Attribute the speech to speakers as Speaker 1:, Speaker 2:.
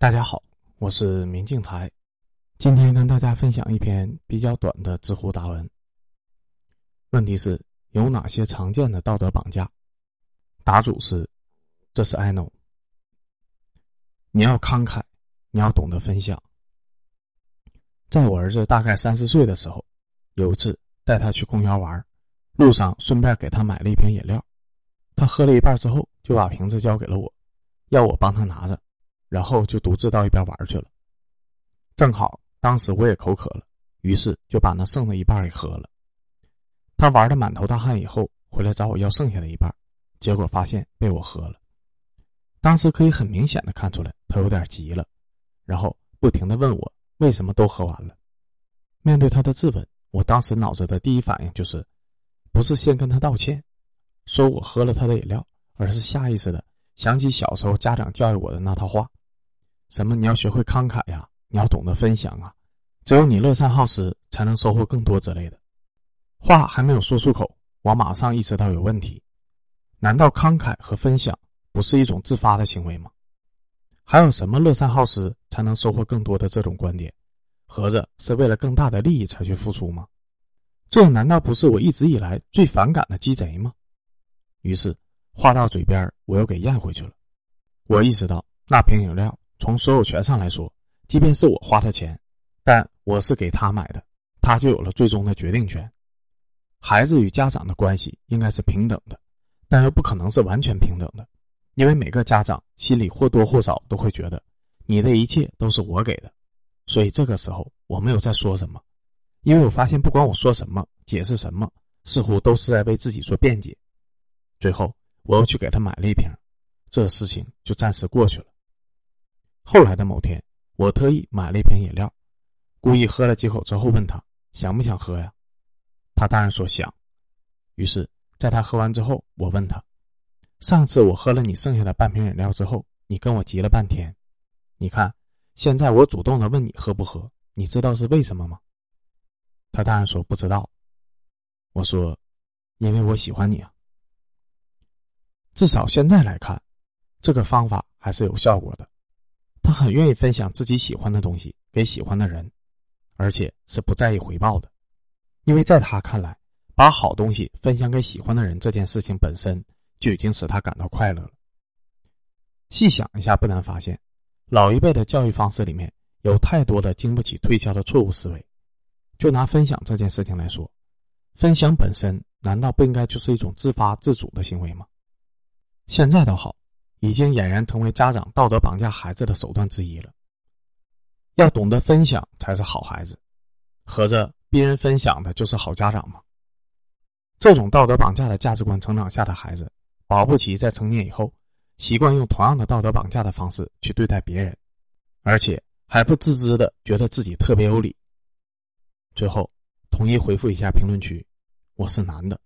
Speaker 1: 大家好，我是明镜台，今天跟大家分享一篇比较短的知乎答文。问题是有哪些常见的道德绑架？答主是，这是 I know。你要慷慨，你要懂得分享。在我儿子大概三四岁的时候，有一次带他去公园玩，路上顺便给他买了一瓶饮料，他喝了一半之后，就把瓶子交给了我，要我帮他拿着。然后就独自到一边玩去了。正好当时我也口渴了，于是就把那剩的一半给喝了。他玩的满头大汗以后，回来找我要剩下的一半，结果发现被我喝了。当时可以很明显的看出来他有点急了，然后不停的问我为什么都喝完了。面对他的质问，我当时脑子的第一反应就是，不是先跟他道歉，说我喝了他的饮料，而是下意识的想起小时候家长教育我的那套话。什么？你要学会慷慨呀！你要懂得分享啊！只有你乐善好施，才能收获更多之类的。话还没有说出口，我马上意识到有问题。难道慷慨和分享不是一种自发的行为吗？还有什么乐善好施才能收获更多的这种观点？合着是为了更大的利益才去付出吗？这难道不是我一直以来最反感的鸡贼吗？于是话到嘴边，我又给咽回去了。我意识到那瓶饮料。从所有权上来说，即便是我花的钱，但我是给他买的，他就有了最终的决定权。孩子与家长的关系应该是平等的，但又不可能是完全平等的，因为每个家长心里或多或少都会觉得，你的一切都是我给的。所以这个时候我没有再说什么，因为我发现不管我说什么、解释什么，似乎都是在为自己做辩解。最后我又去给他买了一瓶，这事情就暂时过去了。后来的某天，我特意买了一瓶饮料，故意喝了几口之后，问他想不想喝呀？他当然说想。于是，在他喝完之后，我问他：“上次我喝了你剩下的半瓶饮料之后，你跟我急了半天，你看，现在我主动的问你喝不喝，你知道是为什么吗？”他当然说不知道。我说：“因为我喜欢你啊。”至少现在来看，这个方法还是有效果的。他很愿意分享自己喜欢的东西给喜欢的人，而且是不在意回报的，因为在他看来，把好东西分享给喜欢的人这件事情本身就已经使他感到快乐了。细想一下，不难发现，老一辈的教育方式里面有太多的经不起推敲的错误思维。就拿分享这件事情来说，分享本身难道不应该就是一种自发自主的行为吗？现在倒好。已经俨然成为家长道德绑架孩子的手段之一了。要懂得分享才是好孩子，合着逼人分享的就是好家长吗？这种道德绑架的价值观成长下的孩子，保不齐在成年以后，习惯用同样的道德绑架的方式去对待别人，而且还不自知的觉得自己特别有理。最后，统一回复一下评论区，我是男的。